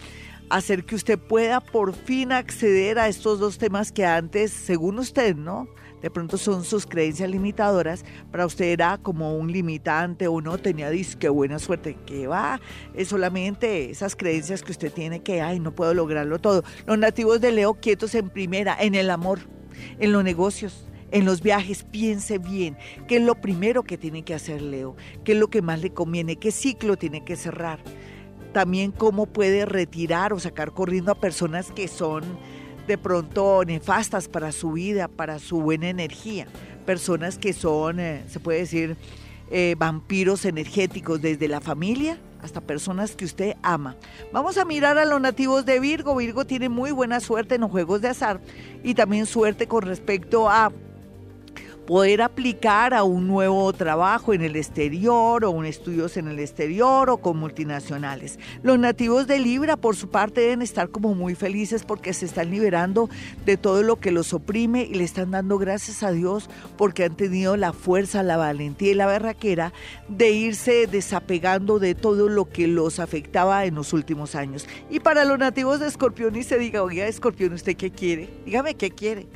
hacer que usted pueda por fin acceder a estos dos temas que antes, según usted, ¿no? De pronto son sus creencias limitadoras, para usted era como un limitante o no tenía disque buena suerte, que va, es solamente esas creencias que usted tiene que, ay, no puedo lograrlo todo. Los nativos de Leo quietos en primera, en el amor, en los negocios. En los viajes piense bien qué es lo primero que tiene que hacer Leo, qué es lo que más le conviene, qué ciclo tiene que cerrar. También cómo puede retirar o sacar corriendo a personas que son de pronto nefastas para su vida, para su buena energía. Personas que son, eh, se puede decir, eh, vampiros energéticos desde la familia hasta personas que usted ama. Vamos a mirar a los nativos de Virgo. Virgo tiene muy buena suerte en los juegos de azar y también suerte con respecto a poder aplicar a un nuevo trabajo en el exterior o un estudios en el exterior o con multinacionales. Los nativos de Libra, por su parte, deben estar como muy felices porque se están liberando de todo lo que los oprime y le están dando gracias a Dios porque han tenido la fuerza, la valentía y la berraquera de irse desapegando de todo lo que los afectaba en los últimos años. Y para los nativos de Escorpión y se diga, oiga, Escorpión, ¿usted qué quiere? Dígame qué quiere.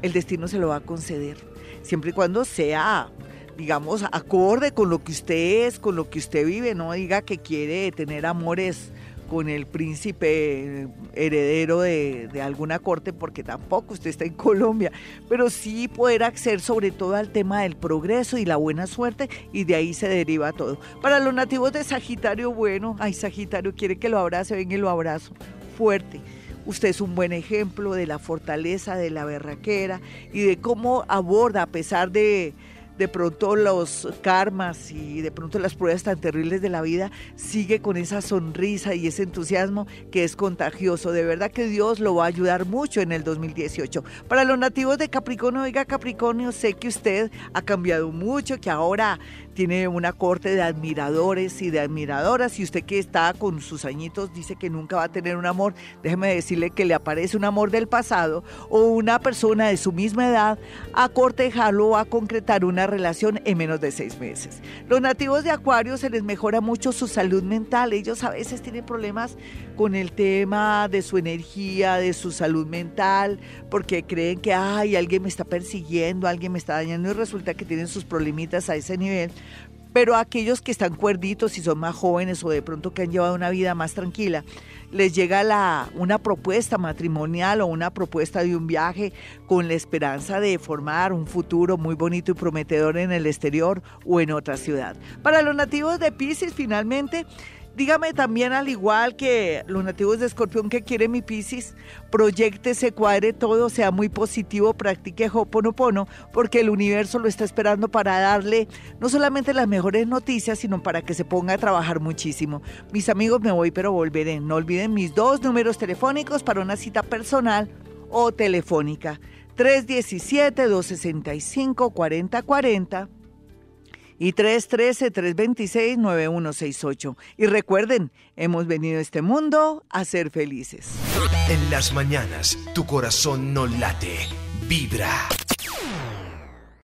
El destino se lo va a conceder siempre y cuando sea digamos, acorde con lo que usted es, con lo que usted vive, no diga que quiere tener amores con el príncipe heredero de, alguna corte, porque tampoco usted está en Colombia, pero sí poder acceder sobre todo al tema del progreso y la buena suerte, y de ahí se deriva todo. Para los nativos de Sagitario, bueno, ay, Sagitario quiere que lo abrace, venga y lo abrazo fuerte Usted es un buen ejemplo de la fortaleza, de la berraquera y de cómo aborda, a pesar de, de pronto los karmas y de pronto las pruebas tan terribles de la vida, sigue con esa sonrisa y ese entusiasmo que es contagioso. De verdad que Dios lo va a ayudar mucho en el 2018. Para los nativos de Capricornio, oiga Capricornio, sé que usted ha cambiado mucho, que ahora tiene una corte de admiradores y de admiradoras y usted que está con sus añitos dice que nunca va a tener un amor, déjeme decirle que le aparece un amor del pasado o una persona de su misma edad a cortejarlo o a concretar una relación en menos de seis meses. Los nativos de Acuario se les mejora mucho su salud mental, ellos a veces tienen problemas con el tema de su energía, de su salud mental, porque creen que, ay, alguien me está persiguiendo, alguien me está dañando y resulta que tienen sus problemitas a ese nivel pero aquellos que están cuerditos y son más jóvenes o de pronto que han llevado una vida más tranquila, les llega la, una propuesta matrimonial o una propuesta de un viaje con la esperanza de formar un futuro muy bonito y prometedor en el exterior o en otra ciudad. Para los nativos de Pisces, finalmente, Dígame también, al igual que los nativos de Escorpión que quiere mi Piscis, proyecte, se cuadre todo, sea muy positivo, practique Hoponopono, porque el universo lo está esperando para darle no solamente las mejores noticias, sino para que se ponga a trabajar muchísimo. Mis amigos, me voy, pero volveré. No olviden mis dos números telefónicos para una cita personal o telefónica. 317-265-4040 y 313-326-9168. Y recuerden, hemos venido a este mundo a ser felices. En las mañanas, tu corazón no late, vibra.